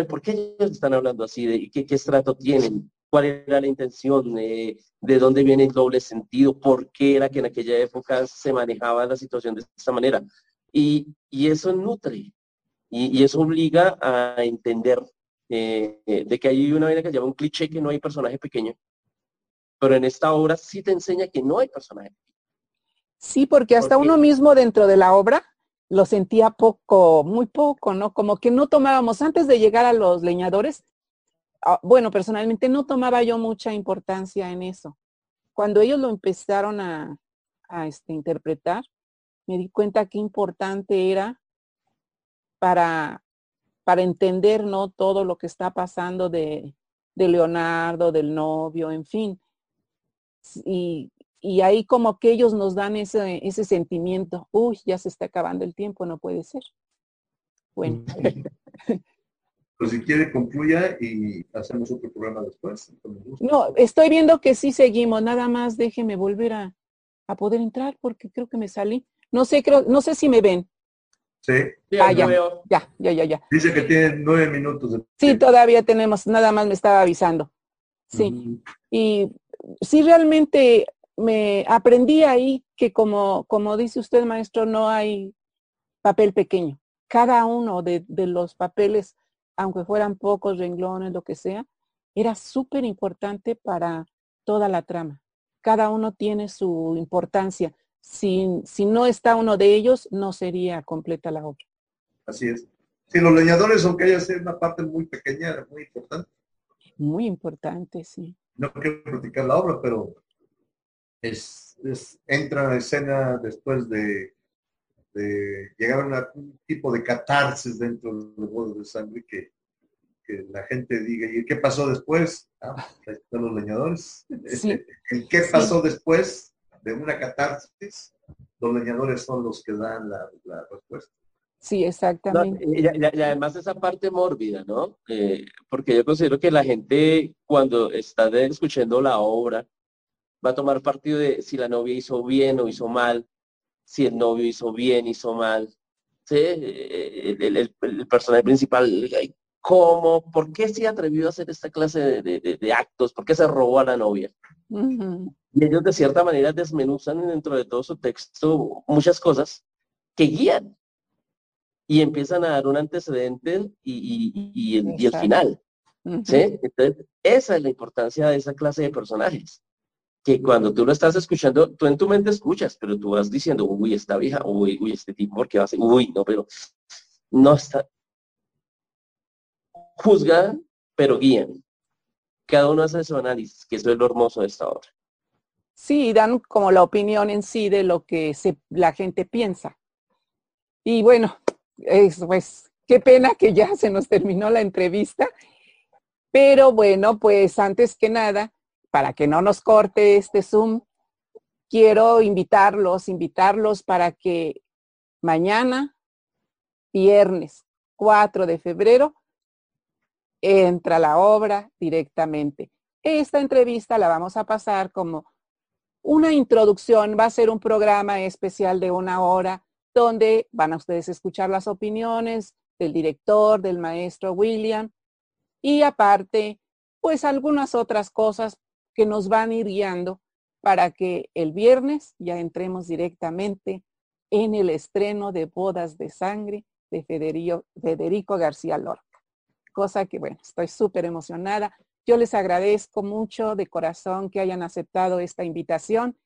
Por qué ellos están hablando así, de qué, estrato tienen, cuál era la intención, eh, de dónde viene el doble sentido, por qué era que en aquella época se manejaba la situación de esta manera. Y, y eso nutre, y, eso obliga a entender eh, de que hay una vaina que se llama un cliché que no hay personaje pequeño, pero en esta obra sí te enseña que no hay personaje. Sí, porque hasta Porque- uno mismo dentro de la obra lo sentía poco, muy poco, ¿no? Como que no tomábamos, antes de llegar a los leñadores, ah, bueno, personalmente no tomaba yo mucha importancia en eso. Cuando ellos lo empezaron a, a, este, interpretar, me di cuenta qué importante era para, para entender, ¿no? Todo lo que está pasando de, de Leonardo, del novio, en fin. Y, y ahí como que ellos nos dan ese, ese sentimiento, uy, ya se está acabando el tiempo, no puede ser. Bueno, Pues si quiere, concluya y hacemos otro programa después. no, estoy viendo que sí seguimos, nada más déjeme volver a, a poder entrar porque creo que me salí. No sé, creo, no sé si me ven. Sí. Ah, ya, ya, ya, ya, ya. Dice que tiene nueve minutos de Sí, todavía tenemos, nada más me estaba avisando. Sí. Y sí realmente me aprendí ahí que como, como dice usted, maestro, no hay papel pequeño. Cada uno de, de los papeles, aunque fueran pocos renglones, lo que sea, era súper importante para toda la trama. Cada uno tiene su importancia. Si, si no está uno de ellos, no sería completa la obra. Así es. Sí, los leñadores, aunque haya sido una parte muy pequeña, muy importante. Muy importante, sí. No quiero criticar la obra, pero es, es- entra en escena después de, de llegar a una- un tipo de catarsis dentro de bodas de sangre que, que la gente diga, ¿y qué pasó después? Ah, ahí están los leñadores. Sí. ¿El qué pasó después de una catarsis? Los leñadores son los que dan la, la respuesta. Sí, No, exactamente. y, y- y además esa parte mórbida, ¿no? Eh, porque yo considero que la gente cuando está de- escuchando la obra va a tomar partido de si la novia hizo bien o hizo mal, si el novio hizo bien, hizo mal. ¿sí? El, el, personaje principal, ¿cómo? ¿Por qué se atrevió a hacer esta clase de, actos? ¿Por qué se robó a la novia? Y ellos de cierta manera desmenuzan dentro de todo su texto muchas cosas que guían y empiezan a dar un antecedente y, el, final. ¿sí? Entonces, esa es la importancia de esa clase de personajes. Que cuando tú lo estás escuchando, tú en tu mente escuchas, pero tú vas diciendo, uy, esta vieja, uy, uy, este tipo, porque va a ser, uy, no, pero no está. Juzgan, pero guían. Cada uno hace su análisis, que eso es lo hermoso de esta obra. Sí, dan como la opinión en sí de lo que la gente piensa. Y bueno, pues qué pena que ya se nos terminó la entrevista, pero bueno, pues antes que nada, para que no nos corte este Zoom, quiero invitarlos, invitarlos para que mañana, viernes 4 de febrero, entra la obra directamente. Esta entrevista la vamos a pasar como una introducción, va a ser un programa especial de una hora donde van a ustedes escuchar las opiniones del director, del maestro William, y aparte, pues algunas otras cosas que nos van a ir guiando para que el viernes ya entremos directamente en el estreno de Bodas de Sangre de Federico, Federico García Lorca. Cosa que, bueno, estoy súper emocionada. Yo les agradezco mucho de corazón que hayan aceptado esta invitación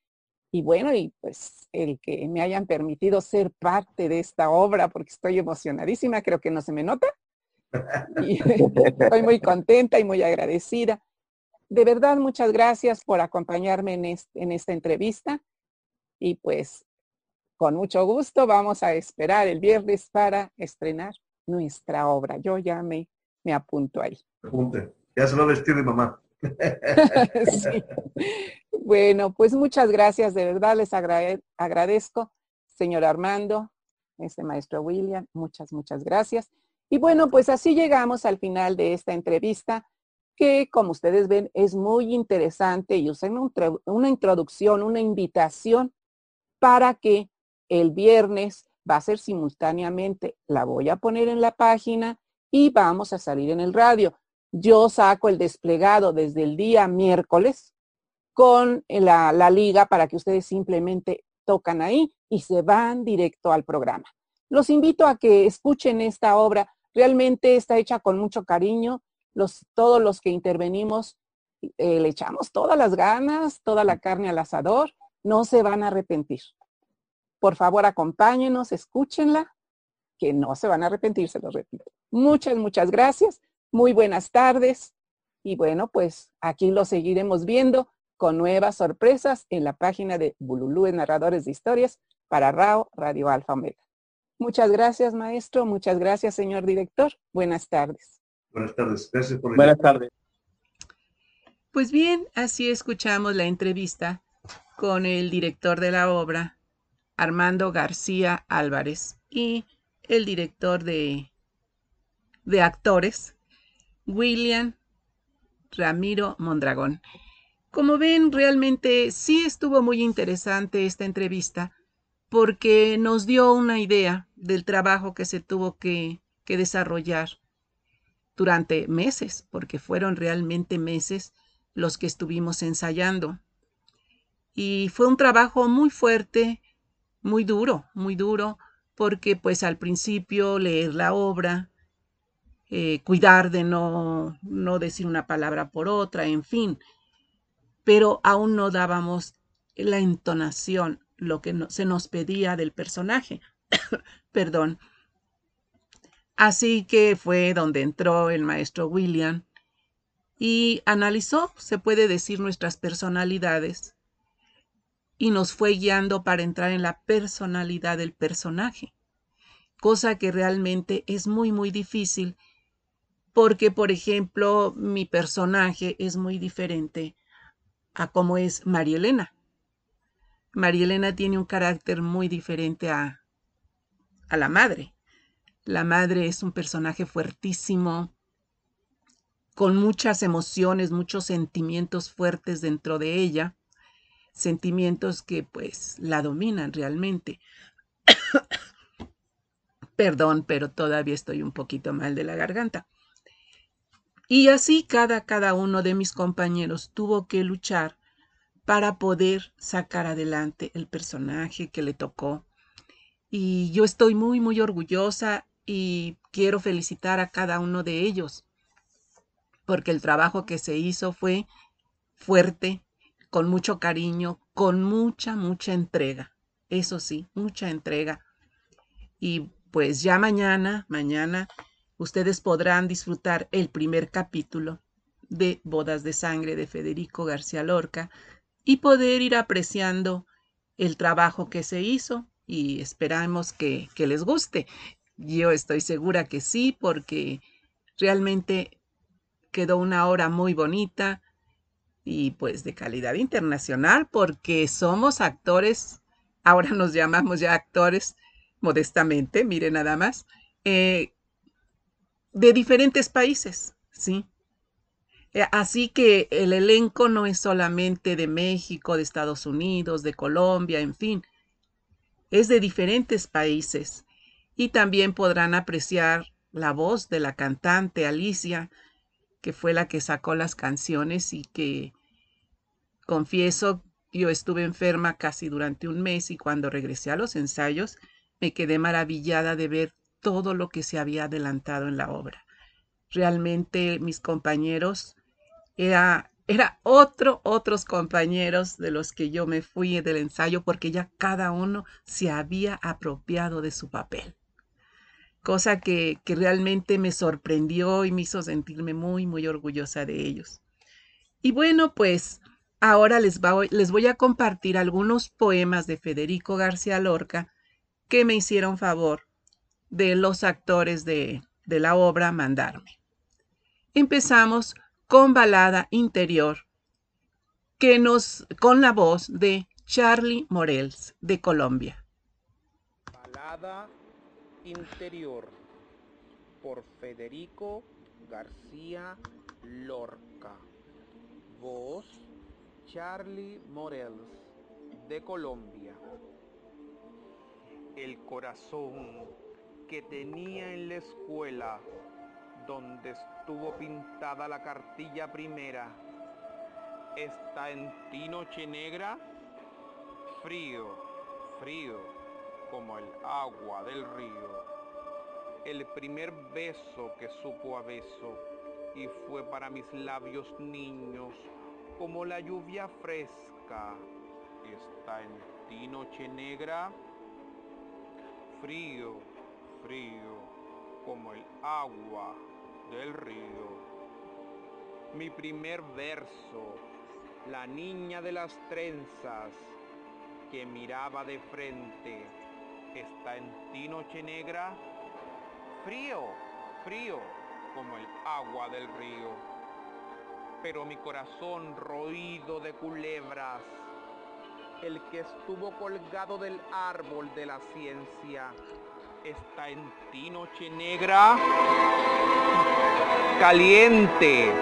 y bueno, y pues el que me hayan permitido ser parte de esta obra, porque estoy emocionadísima, creo que no se me nota. Y estoy muy contenta y muy agradecida. De verdad, muchas gracias por acompañarme en, en esta entrevista. Y pues, con mucho gusto, vamos a esperar el viernes para estrenar nuestra obra. Yo ya me, me apunto ahí. Apunte. Ya se lo vestido mi mamá. sí. Bueno, pues muchas gracias, de verdad les agradezco, señor Armando, este maestro William, muchas, muchas gracias. Y bueno, pues así llegamos al final de esta entrevista, que como ustedes ven es muy interesante y usen una introducción, una invitación para que el viernes va a ser simultáneamente, la voy a poner en la página y vamos a salir en el radio. Yo saco el desplegado desde el día miércoles con la, liga para que ustedes simplemente tocan ahí y se van directo al programa. Los invito a que escuchen esta obra. Realmente está hecha con mucho cariño. Todos los que intervenimos eh, le echamos todas las ganas, toda la carne al asador. No se van a arrepentir. Por favor, acompáñenos, escúchenla, que no se van a arrepentir, se los repito. Muchas, muchas gracias. Muy buenas tardes. Y bueno, pues aquí lo seguiremos viendo con nuevas sorpresas en la página de Bululú Narradores de Historias para RAO Radio Alfa Omega. Muchas gracias, maestro. Muchas gracias, señor director. Buenas tardes. Buenas tardes. Gracias por Buenas tardes. Pues bien, así escuchamos la entrevista con el director de la obra, Armando García Álvarez, y el director de, de actores, William Ramiro Mondragón. Como ven, realmente sí estuvo muy interesante esta entrevista porque nos dio una idea del trabajo que se tuvo que, que desarrollar durante meses, porque fueron realmente meses los que estuvimos ensayando. Y fue un trabajo muy fuerte, muy duro, muy duro, porque pues al principio leer la obra, eh, cuidar de no, no decir una palabra por otra, en fin. Pero aún no dábamos la entonación, lo que se nos pedía del personaje. Perdón. Así que fue donde entró el maestro William y analizó, se puede decir, nuestras personalidades y nos fue guiando para entrar en la personalidad del personaje, cosa que realmente es muy, muy difícil porque, por ejemplo, mi personaje es muy diferente a cómo es María Elena. María Elena tiene un carácter muy diferente a, a la madre. La madre es un personaje fuertísimo, con muchas emociones, muchos sentimientos fuertes dentro de ella. sentimientos que pues la dominan realmente. Perdón, pero todavía estoy un poquito mal de la garganta. Y así cada, cada uno de mis compañeros tuvo que luchar para poder sacar adelante el personaje que le tocó. Y yo estoy muy, muy orgullosa y quiero felicitar a cada uno de ellos, porque el trabajo que se hizo fue fuerte, con mucho cariño, con mucha, mucha entrega. Eso sí, mucha entrega. Y pues ya mañana, mañana, ustedes podrán disfrutar el primer capítulo de Bodas de Sangre de Federico García Lorca y poder ir apreciando el trabajo que se hizo y esperamos que, les guste. Yo estoy segura que sí, porque realmente quedó una obra muy bonita y pues de calidad internacional, porque somos actores, ahora nos llamamos ya actores modestamente, mire nada más, eh, de diferentes países, ¿sí? Eh, así que el elenco no es solamente de México, de Estados Unidos, de Colombia, en fin, es de diferentes países. Y también podrán apreciar la voz de la cantante Alicia, que fue la que sacó las canciones y que confieso, yo estuve enferma casi durante un mes y cuando regresé a los ensayos me quedé maravillada de ver todo lo que se había adelantado en la obra. Realmente mis compañeros era era otro, otros compañeros de los que yo me fui del ensayo porque ya cada uno se había apropiado de su papel. Cosa que, que realmente me sorprendió y me hizo sentirme muy, muy orgullosa de ellos. Y bueno, pues ahora les, les voy a compartir algunos poemas de Federico García Lorca que me hicieron favor de los actores de, de la obra mandarme. Empezamos con balada interior que nos con la voz de Charlie Morels de Colombia. Balada interior por Federico García Lorca. Voz Charlie Morels de Colombia. El corazón que tenía en la escuela donde estuvo pintada la cartilla primera. Está en ti noche negra, frío, frío, como el agua del río. El primer beso que supo a beso y fue para mis labios niños como la lluvia fresca. Está en ti noche negra, frío, frío, como el agua del río. Mi primer verso, la niña de las trenzas que miraba de frente, está en ti noche negra, frío, frío como el agua del río. Pero mi corazón roído de culebras, el que estuvo colgado del árbol de la ciencia, está en ti noche negra, caliente,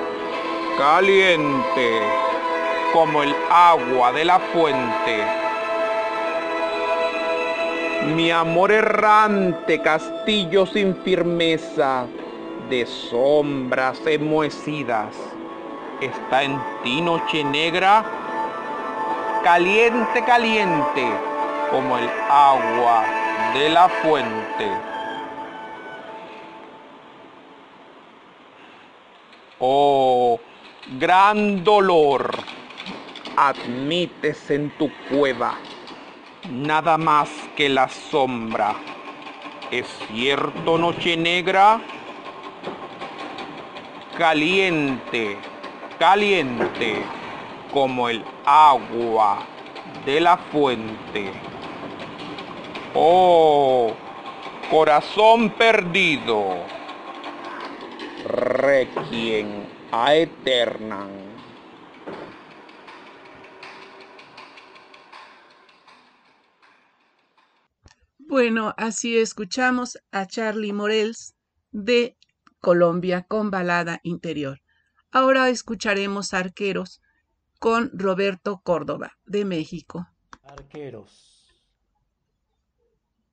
caliente, como el agua de la fuente. Mi amor errante, castillo sin firmeza, de sombras enmohecidas, está en ti noche negra, caliente, caliente, como el agua de la fuente. Oh, gran dolor, admites en tu cueva. Nada más que la sombra. ¿Es cierto noche negra? Caliente, caliente, como el agua de la fuente. Oh, corazón perdido, requiem a eterna. Bueno, así escuchamos a Charlie Morels de Colombia con balada interior. Ahora escucharemos arqueros con Roberto Córdoba, de México. Arqueros,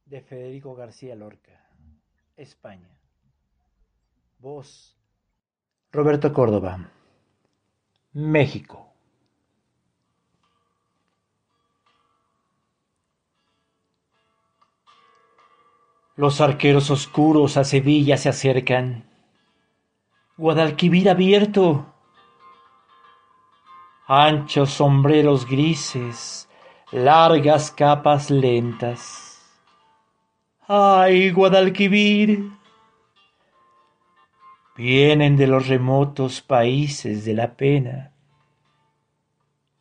de Federico García Lorca, España. Voz, Roberto Córdoba, México. Los arqueros oscuros a Sevilla se acercan. Guadalquivir abierto. Anchos sombreros grises, largas capas lentas. ¡Ay, Guadalquivir! Vienen de los remotos países de la pena.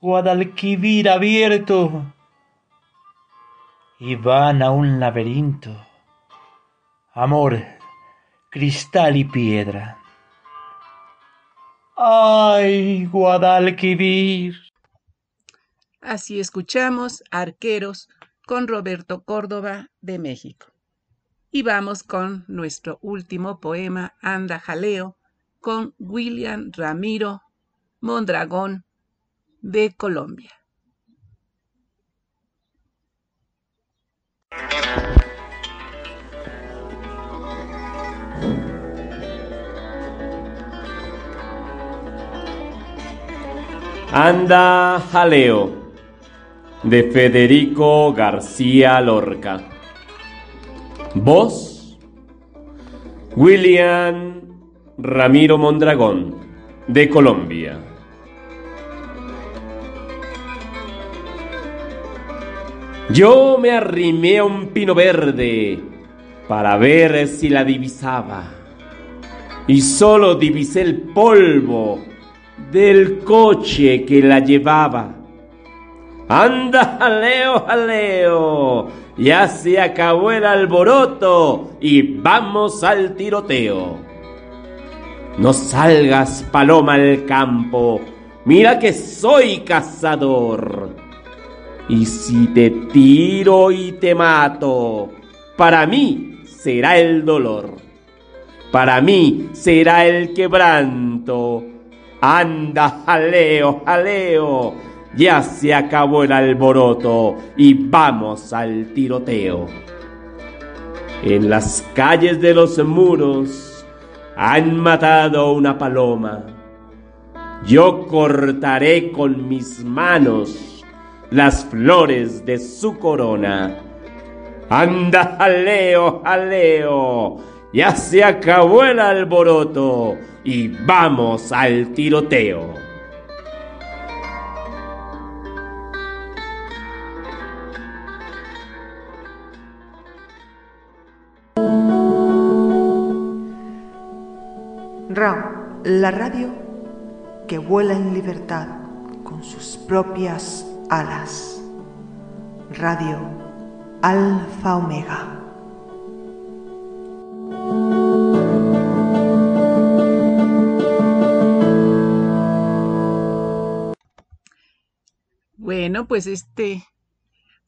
Guadalquivir abierto. Y van a un laberinto amor, cristal y piedra. ¡Ay, Guadalquivir! Así escuchamos Arqueros con Roberto Córdoba de México. Y vamos con nuestro último poema, Anda Jaleo, con William Ramiro Mondragón de Colombia. Anda Jaleo de Federico García Lorca. Voz William Ramiro Mondragón de Colombia. Yo me arrimé a un pino verde para ver si la divisaba y solo divisé el polvo del coche que la llevaba. Anda, jaleo, jaleo, ya se acabó el alboroto y vamos al tiroteo. No salgas, paloma, al campo, mira que soy cazador. Y si te tiro y te mato, para mí será el dolor, para mí será el quebranto Anda, jaleo, jaleo. Ya se acabó el alboroto y vamos al tiroteo. En las calles de los muros han matado una paloma. Yo cortaré con mis manos las flores de su corona. Anda, jaleo, jaleo. Ya se acabó el alboroto y vamos al tiroteo. RAW, la radio que vuela en libertad con sus propias alas. Radio Alfa Omega. Bueno, pues este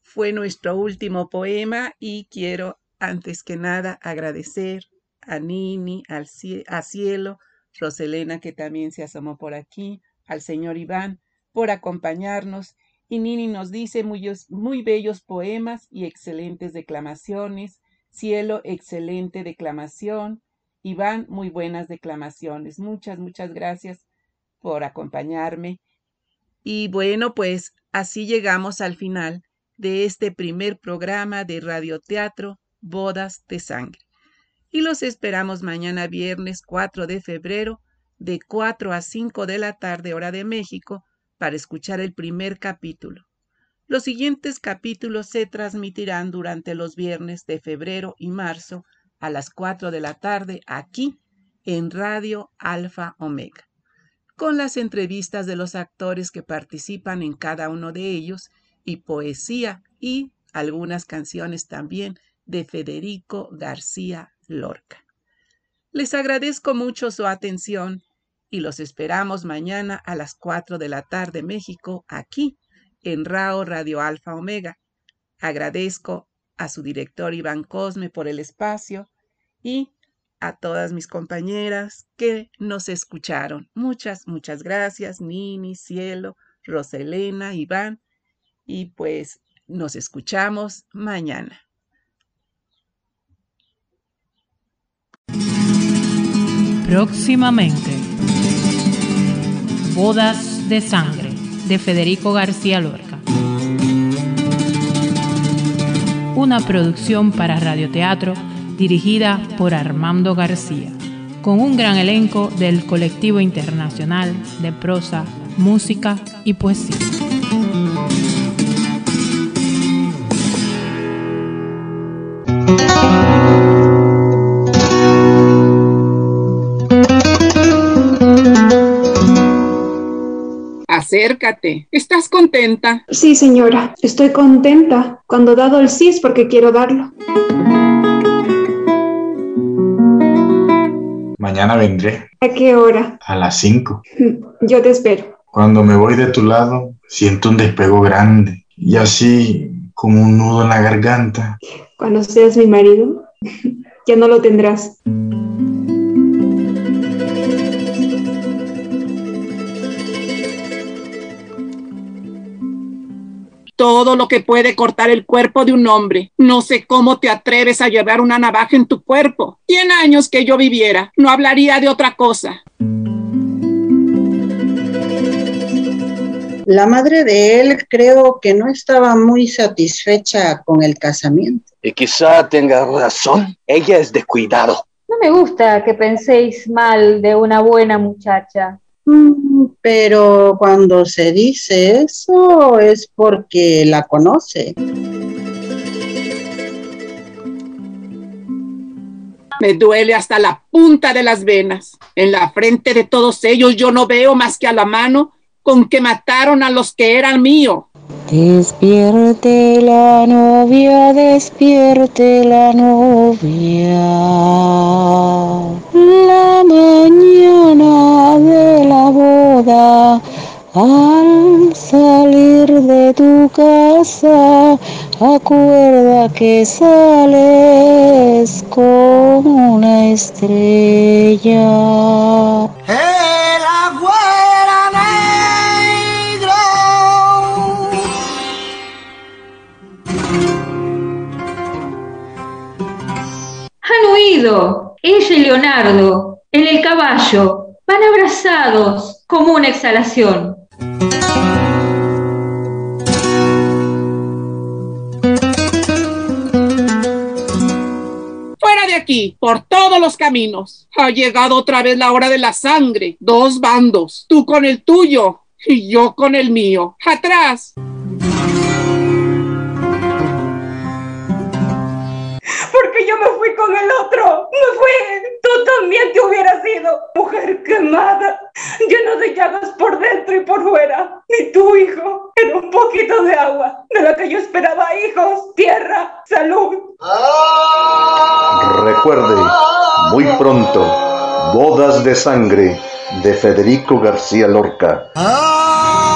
fue nuestro último poema y quiero antes que nada agradecer a Nini, al a Cielo, Roselena que también se asomó por aquí, al señor Iván por acompañarnos y Nini nos dice muy, muy bellos poemas y excelentes declamaciones, Cielo, excelente declamación, Iván, muy buenas declamaciones. Muchas, muchas gracias por acompañarme. Y bueno, pues Así llegamos al final de este primer programa de radioteatro Bodas de Sangre. Y los esperamos mañana viernes 4 de febrero de 4 a 5 de la tarde hora de México para escuchar el primer capítulo. Los siguientes capítulos se transmitirán durante los viernes de febrero y marzo a las 4 de la tarde aquí en Radio Alfa Omega con las entrevistas de los actores que participan en cada uno de ellos y poesía y algunas canciones también de Federico García Lorca. Les agradezco mucho su atención y los esperamos mañana a las 4 de la tarde México aquí en RAO Radio Alfa Omega. Agradezco a su director Iván Cosme por el espacio y a todas mis compañeras que nos escucharon. Muchas, muchas gracias, Nini, Cielo, Roselena, Iván, y pues nos escuchamos mañana. Próximamente, Bodas de Sangre, de Federico García Lorca. Una producción para radioteatro dirigida por Armando García, con un gran elenco del colectivo internacional de prosa, música y poesía. Acércate. ¿Estás contenta? Sí, señora. Estoy contenta. Cuando he dado el sí es porque quiero darlo. Mañana vendré. ¿A qué hora? A las 5. Yo te espero. Cuando me voy de tu lado, siento un despego grande y así como un nudo en la garganta. Cuando seas mi marido, ya no lo tendrás. Todo lo que puede cortar el cuerpo de un hombre. No sé cómo te atreves a llevar una navaja en tu cuerpo. Cien años que yo viviera, no hablaría de otra cosa. La madre de él creo que no estaba muy satisfecha con el casamiento. Y quizá tenga razón. Ella es descuidado. No me gusta que penséis mal de una buena muchacha. Pero cuando se dice eso es porque la conoce. Me duele hasta la punta de las venas. En la frente de todos ellos yo no veo más que a la mano con que mataron a los que eran míos. Despierte la novia, despierte la novia. La mañana de la boda, al salir de tu casa, acuerda que sales como una estrella. El Han huido, ella y Leonardo, en el caballo, van abrazados como una exhalación. Fuera de aquí, por todos los caminos. Ha llegado otra vez la hora de la sangre. Dos bandos, tú con el tuyo y yo con el mío. Atrás. Porque yo me fui con el otro. Me fui. Tú también te hubieras ido. Mujer quemada, llena de llagas por dentro y por fuera. Ni tu hijo. Era un poquito de agua. De la que yo esperaba hijos, tierra, salud. Recuerde, muy pronto, Bodas de Sangre de Federico García Lorca. Ah.